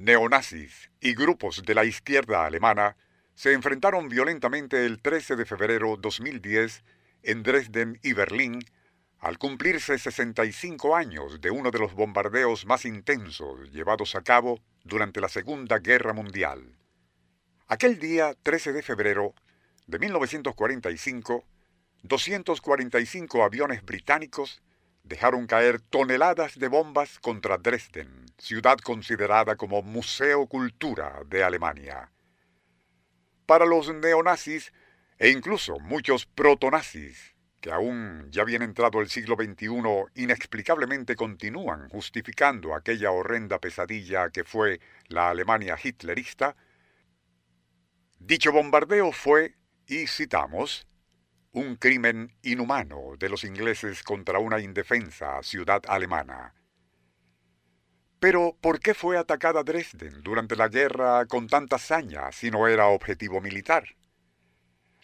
Neonazis y grupos de la izquierda alemana se enfrentaron violentamente el 13 de febrero 2010 en Dresden y Berlín al cumplirse 65 años de uno de los bombardeos más intensos llevados a cabo durante la Segunda Guerra Mundial. Aquel día, 13 de febrero de 1945, 245 aviones británicos dejaron caer toneladas de bombas contra Dresden, ciudad considerada como Museo Cultura de Alemania. Para los neonazis e incluso muchos protonazis, que aún ya bien entrado el siglo XXI inexplicablemente continúan justificando aquella horrenda pesadilla que fue la Alemania hitlerista, dicho bombardeo fue, y citamos, un crimen inhumano de los ingleses contra una indefensa ciudad alemana. Pero, ¿por qué fue atacada Dresden durante la guerra con tanta hazaña si no era objetivo militar?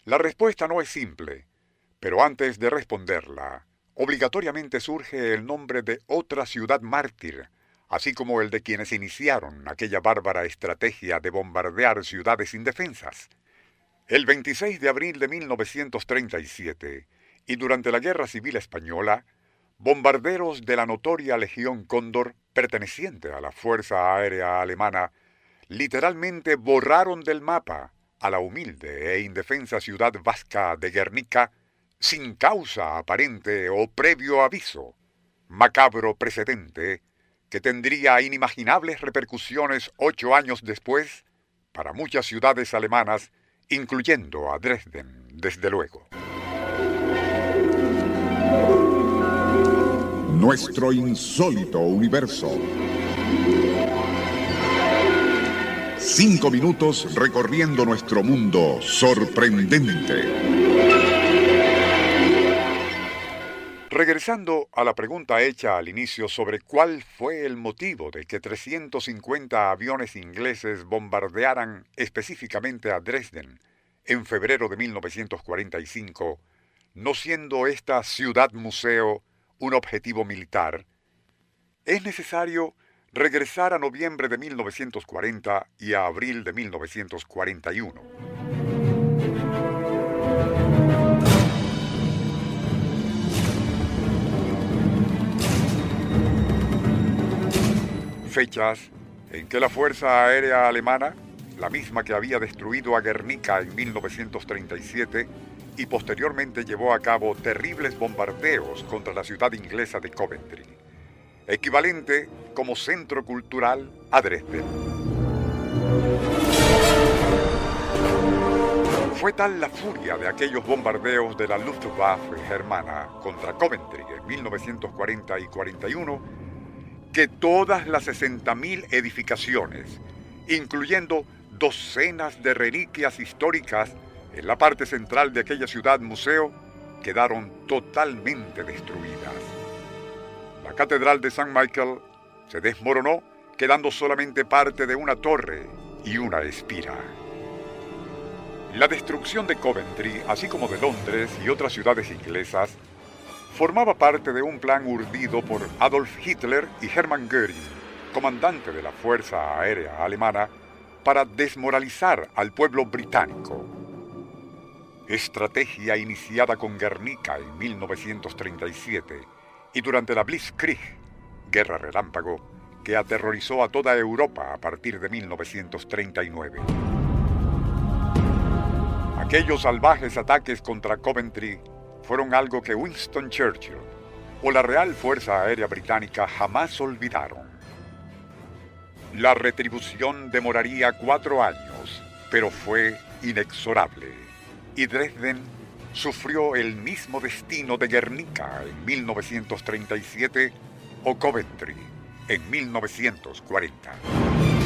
La respuesta no es simple, pero antes de responderla, obligatoriamente surge el nombre de otra ciudad mártir, así como el de quienes iniciaron aquella bárbara estrategia de bombardear ciudades indefensas. El 26 de abril de 1937, y durante la Guerra Civil Española, bombarderos de la notoria Legión Cóndor, perteneciente a la Fuerza Aérea Alemana, literalmente borraron del mapa a la humilde e indefensa ciudad vasca de Guernica sin causa aparente o previo aviso, macabro precedente que tendría inimaginables repercusiones ocho años después para muchas ciudades alemanas incluyendo a Dresden, desde luego. Nuestro insólito universo. Cinco minutos recorriendo nuestro mundo sorprendente. Regresando a la pregunta hecha al inicio sobre cuál fue el motivo de que 350 aviones ingleses bombardearan específicamente a Dresden en febrero de 1945, no siendo esta ciudad museo un objetivo militar, es necesario regresar a noviembre de 1940 y a abril de 1941. Fechas en que la Fuerza Aérea Alemana, la misma que había destruido a Guernica en 1937 y posteriormente llevó a cabo terribles bombardeos contra la ciudad inglesa de Coventry, equivalente como centro cultural a Dresden. Fue tal la furia de aquellos bombardeos de la Luftwaffe germana contra Coventry en 1940 y 41 que todas las 60.000 edificaciones, incluyendo docenas de reliquias históricas en la parte central de aquella ciudad museo, quedaron totalmente destruidas. La catedral de San Michael se desmoronó, quedando solamente parte de una torre y una espira. La destrucción de Coventry, así como de Londres y otras ciudades inglesas, formaba parte de un plan urdido por Adolf Hitler y Hermann Göring, comandante de la Fuerza Aérea Alemana, para desmoralizar al pueblo británico. Estrategia iniciada con Guernica en 1937 y durante la Blitzkrieg, guerra relámpago, que aterrorizó a toda Europa a partir de 1939. Aquellos salvajes ataques contra Coventry fueron algo que Winston Churchill o la Real Fuerza Aérea Británica jamás olvidaron. La retribución demoraría cuatro años, pero fue inexorable, y Dresden sufrió el mismo destino de Guernica en 1937 o Coventry en 1940.